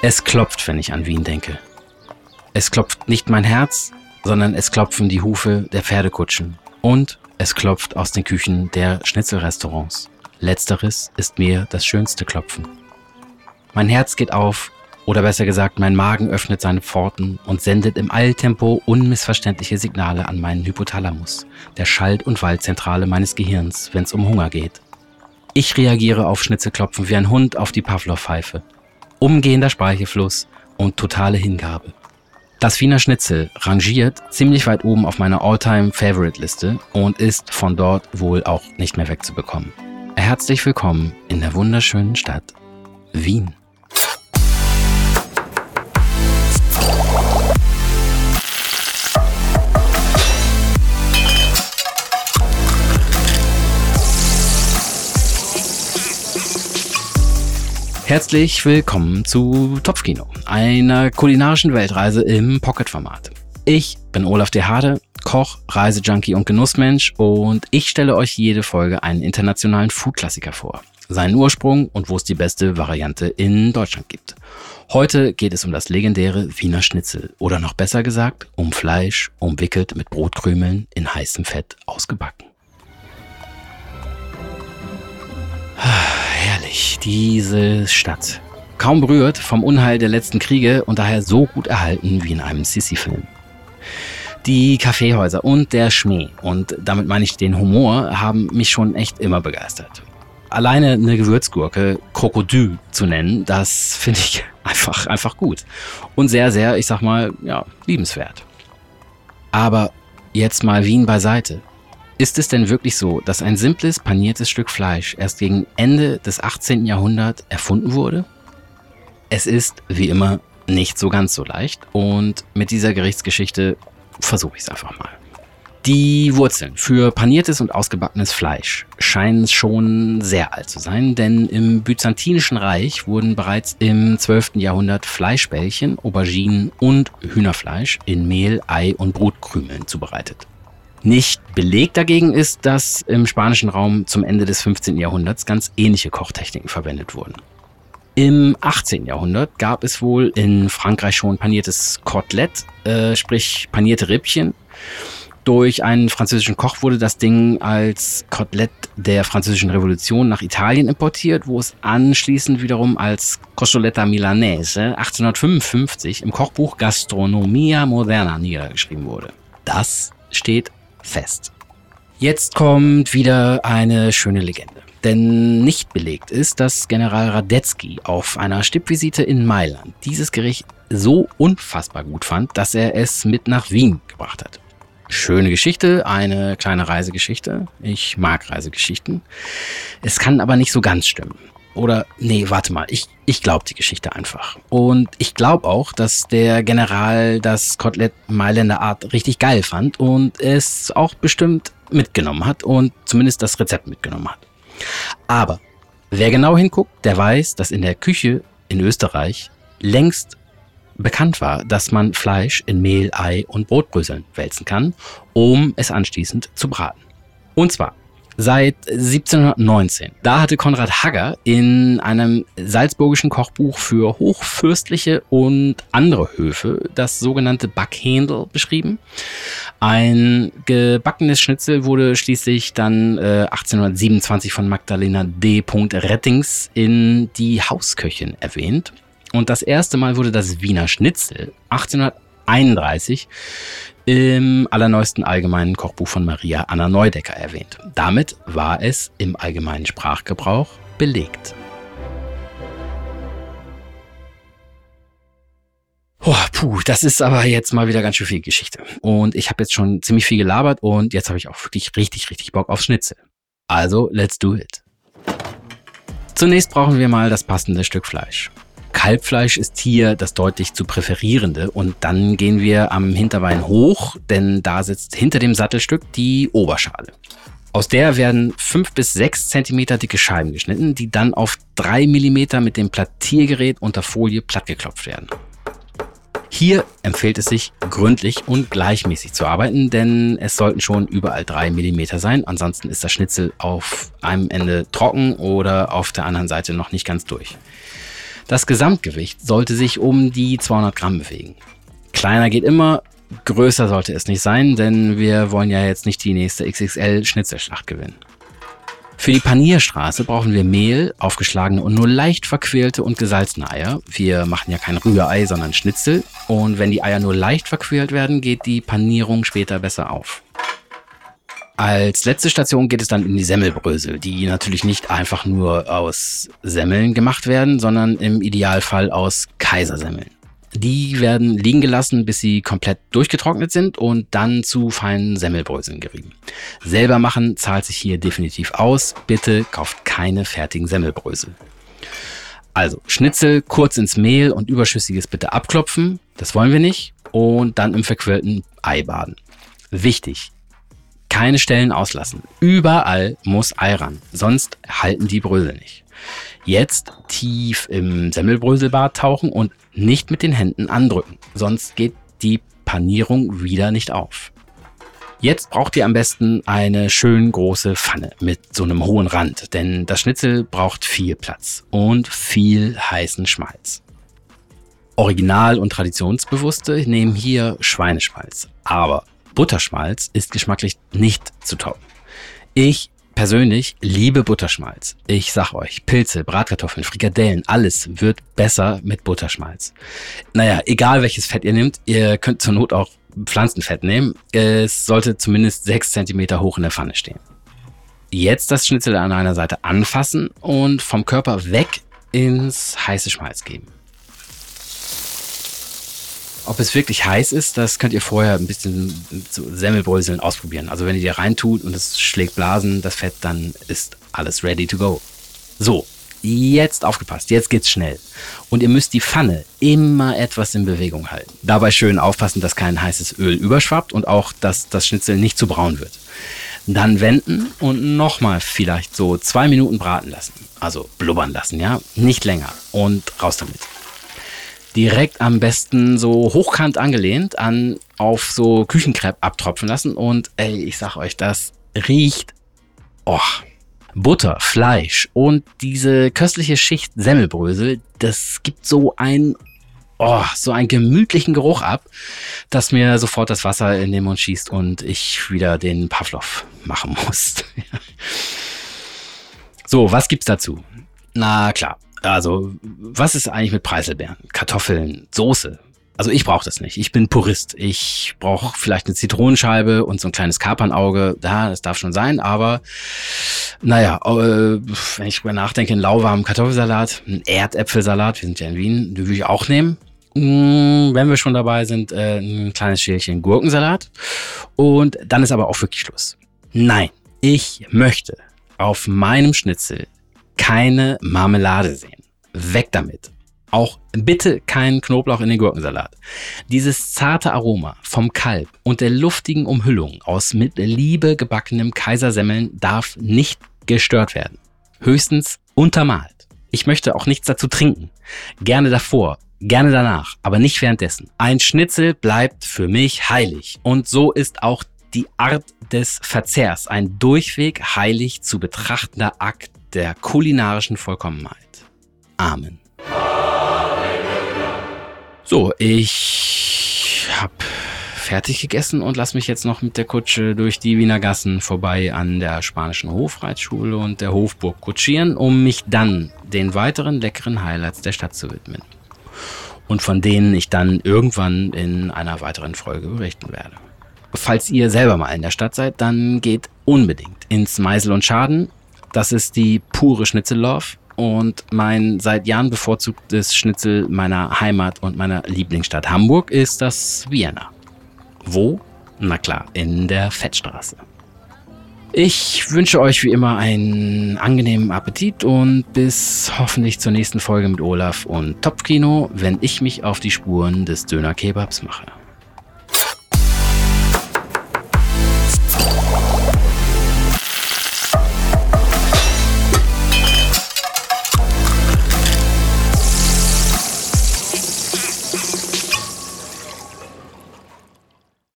Es klopft, wenn ich an Wien denke. Es klopft nicht mein Herz, sondern es klopfen die Hufe der Pferdekutschen. Und es klopft aus den Küchen der Schnitzelrestaurants. Letzteres ist mir das schönste Klopfen. Mein Herz geht auf, oder besser gesagt, mein Magen öffnet seine Pforten und sendet im Eiltempo unmissverständliche Signale an meinen Hypothalamus, der Schalt- und Waldzentrale meines Gehirns, wenn es um Hunger geht. Ich reagiere auf Schnitzelklopfen wie ein Hund auf die Pavlov-Pfeife. Umgehender Speichelfluss und totale Hingabe. Das Wiener Schnitzel rangiert ziemlich weit oben auf meiner All-Time-Favorite-Liste und ist von dort wohl auch nicht mehr wegzubekommen. Herzlich willkommen in der wunderschönen Stadt Wien. Herzlich willkommen zu Topfkino, einer kulinarischen Weltreise im Pocket-Format. Ich bin Olaf de Hade, Koch, Reisejunkie und Genussmensch und ich stelle euch jede Folge einen internationalen Food-Klassiker vor, seinen Ursprung und wo es die beste Variante in Deutschland gibt. Heute geht es um das legendäre Wiener Schnitzel oder noch besser gesagt um Fleisch, umwickelt mit Brotkrümeln in heißem Fett ausgebacken. Herrlich, diese Stadt. Kaum berührt vom Unheil der letzten Kriege und daher so gut erhalten wie in einem Sissi-Film. Die Kaffeehäuser und der Schmäh, und damit meine ich den Humor, haben mich schon echt immer begeistert. Alleine eine Gewürzgurke Krokodil zu nennen, das finde ich einfach, einfach gut. Und sehr, sehr, ich sag mal, ja, liebenswert. Aber jetzt mal Wien beiseite. Ist es denn wirklich so, dass ein simples paniertes Stück Fleisch erst gegen Ende des 18. Jahrhunderts erfunden wurde? Es ist, wie immer, nicht so ganz so leicht und mit dieser Gerichtsgeschichte versuche ich es einfach mal. Die Wurzeln für paniertes und ausgebackenes Fleisch scheinen schon sehr alt zu sein, denn im Byzantinischen Reich wurden bereits im 12. Jahrhundert Fleischbällchen, Auberginen und Hühnerfleisch in Mehl, Ei und Brotkrümeln zubereitet. Nicht belegt dagegen ist, dass im spanischen Raum zum Ende des 15. Jahrhunderts ganz ähnliche Kochtechniken verwendet wurden. Im 18. Jahrhundert gab es wohl in Frankreich schon paniertes Kotelett, äh, sprich panierte Rippchen. Durch einen französischen Koch wurde das Ding als Kotelett der französischen Revolution nach Italien importiert, wo es anschließend wiederum als Costoletta Milanese 1855 im Kochbuch Gastronomia Moderna niedergeschrieben wurde. Das steht fest. Jetzt kommt wieder eine schöne Legende. Denn nicht belegt ist, dass General Radetzky auf einer Stippvisite in Mailand dieses Gericht so unfassbar gut fand, dass er es mit nach Wien gebracht hat. Schöne Geschichte, eine kleine Reisegeschichte. Ich mag Reisegeschichten. Es kann aber nicht so ganz stimmen. Oder, nee, warte mal, ich, ich glaube die Geschichte einfach. Und ich glaube auch, dass der General das Kotelett Mailänder Art richtig geil fand und es auch bestimmt mitgenommen hat und zumindest das Rezept mitgenommen hat. Aber wer genau hinguckt, der weiß, dass in der Küche in Österreich längst bekannt war, dass man Fleisch in Mehl, Ei und Brotbröseln wälzen kann, um es anschließend zu braten. Und zwar seit 1719. Da hatte Konrad Hagger in einem salzburgischen Kochbuch für hochfürstliche und andere Höfe das sogenannte Backhändel beschrieben. Ein gebackenes Schnitzel wurde schließlich dann äh, 1827 von Magdalena D. Rettings in die Hausköchin erwähnt. Und das erste Mal wurde das Wiener Schnitzel 1831 im allerneuesten allgemeinen Kochbuch von Maria Anna Neudecker erwähnt. Damit war es im allgemeinen Sprachgebrauch belegt. Oh, puh, das ist aber jetzt mal wieder ganz schön viel Geschichte. Und ich habe jetzt schon ziemlich viel gelabert und jetzt habe ich auch wirklich richtig, richtig Bock auf Schnitzel. Also, let's do it. Zunächst brauchen wir mal das passende Stück Fleisch. Kalbfleisch ist hier das deutlich zu präferierende und dann gehen wir am Hinterbein hoch, denn da sitzt hinter dem Sattelstück die Oberschale. Aus der werden fünf bis sechs Zentimeter dicke Scheiben geschnitten, die dann auf drei Millimeter mit dem Plattiergerät unter Folie plattgeklopft werden. Hier empfiehlt es sich, gründlich und gleichmäßig zu arbeiten, denn es sollten schon überall drei Millimeter sein. Ansonsten ist das Schnitzel auf einem Ende trocken oder auf der anderen Seite noch nicht ganz durch. Das Gesamtgewicht sollte sich um die 200 Gramm bewegen. Kleiner geht immer, größer sollte es nicht sein, denn wir wollen ja jetzt nicht die nächste XXL Schnitzelschlacht gewinnen. Für die Panierstraße brauchen wir Mehl, aufgeschlagene und nur leicht verquirlte und gesalzene Eier. Wir machen ja kein Rührei, sondern Schnitzel. Und wenn die Eier nur leicht verquirlt werden, geht die Panierung später besser auf. Als letzte Station geht es dann in die Semmelbrösel, die natürlich nicht einfach nur aus Semmeln gemacht werden, sondern im Idealfall aus Kaisersemmeln. Die werden liegen gelassen, bis sie komplett durchgetrocknet sind und dann zu feinen Semmelbröseln gerieben. Selber machen zahlt sich hier definitiv aus. Bitte kauft keine fertigen Semmelbrösel. Also Schnitzel kurz ins Mehl und überschüssiges bitte abklopfen. Das wollen wir nicht. Und dann im verquirlten Ei baden. Wichtig. Keine Stellen auslassen. Überall muss Ei ran. Sonst halten die Brösel nicht. Jetzt tief im Semmelbröselbad tauchen und nicht mit den Händen andrücken, sonst geht die Panierung wieder nicht auf. Jetzt braucht ihr am besten eine schön große Pfanne mit so einem hohen Rand, denn das Schnitzel braucht viel Platz und viel heißen Schmalz. Original- und Traditionsbewusste nehmen hier Schweineschmalz, aber Butterschmalz ist geschmacklich nicht zu toppen. Ich persönlich liebe Butterschmalz. Ich sag euch, Pilze, Bratkartoffeln, Frikadellen, alles wird besser mit Butterschmalz. Naja, egal welches Fett ihr nehmt, ihr könnt zur Not auch Pflanzenfett nehmen. Es sollte zumindest sechs Zentimeter hoch in der Pfanne stehen. Jetzt das Schnitzel an einer Seite anfassen und vom Körper weg ins heiße Schmalz geben. Ob es wirklich heiß ist, das könnt ihr vorher ein bisschen zu Semmelbröseln ausprobieren. Also wenn ihr die reintut und es schlägt Blasen, das Fett, dann ist alles ready to go. So, jetzt aufgepasst, jetzt geht's schnell. Und ihr müsst die Pfanne immer etwas in Bewegung halten. Dabei schön aufpassen, dass kein heißes Öl überschwappt und auch, dass das Schnitzel nicht zu braun wird. Dann wenden und nochmal vielleicht so zwei Minuten braten lassen. Also blubbern lassen, ja? Nicht länger. Und raus damit direkt am besten so hochkant angelehnt an auf so Küchenkrepp abtropfen lassen und ey, ich sag euch, das riecht oh, Butter, Fleisch und diese köstliche Schicht Semmelbrösel, das gibt so ein oh, so einen gemütlichen Geruch ab, dass mir sofort das Wasser in den Mund schießt und ich wieder den Pavlov machen muss. so, was gibt's dazu? Na klar, also, was ist eigentlich mit Preiselbeeren? Kartoffeln, Soße. Also ich brauche das nicht. Ich bin Purist. Ich brauche vielleicht eine Zitronenscheibe und so ein kleines Kapernauge. Ja, das darf schon sein, aber naja, äh, wenn ich drüber nachdenke, einen lauwarmen Kartoffelsalat, einen Erdäpfelsalat, wir sind ja in Wien, den würde ich auch nehmen. Mm, wenn wir schon dabei sind, äh, ein kleines Schälchen Gurkensalat. Und dann ist aber auch wirklich Schluss. Nein, ich möchte auf meinem Schnitzel keine Marmelade sehen. Weg damit. Auch bitte keinen Knoblauch in den Gurkensalat. Dieses zarte Aroma vom Kalb und der luftigen Umhüllung aus mit Liebe gebackenem Kaisersemmeln darf nicht gestört werden. Höchstens untermalt. Ich möchte auch nichts dazu trinken. Gerne davor, gerne danach, aber nicht währenddessen. Ein Schnitzel bleibt für mich heilig. Und so ist auch die Art des Verzehrs ein durchweg heilig zu betrachtender Akt der kulinarischen Vollkommenheit. Amen. So, ich habe fertig gegessen und lass mich jetzt noch mit der Kutsche durch die Wiener Gassen vorbei an der spanischen Hofreitschule und der Hofburg kutschieren, um mich dann den weiteren leckeren Highlights der Stadt zu widmen. Und von denen ich dann irgendwann in einer weiteren Folge berichten werde. Falls ihr selber mal in der Stadt seid, dann geht unbedingt ins Meisel und Schaden das ist die pure Schnitzellove und mein seit Jahren bevorzugtes Schnitzel meiner Heimat und meiner Lieblingsstadt Hamburg ist das Vienna. Wo? Na klar, in der Fettstraße. Ich wünsche euch wie immer einen angenehmen Appetit und bis hoffentlich zur nächsten Folge mit Olaf und Topfkino, wenn ich mich auf die Spuren des Döner-Kebabs mache.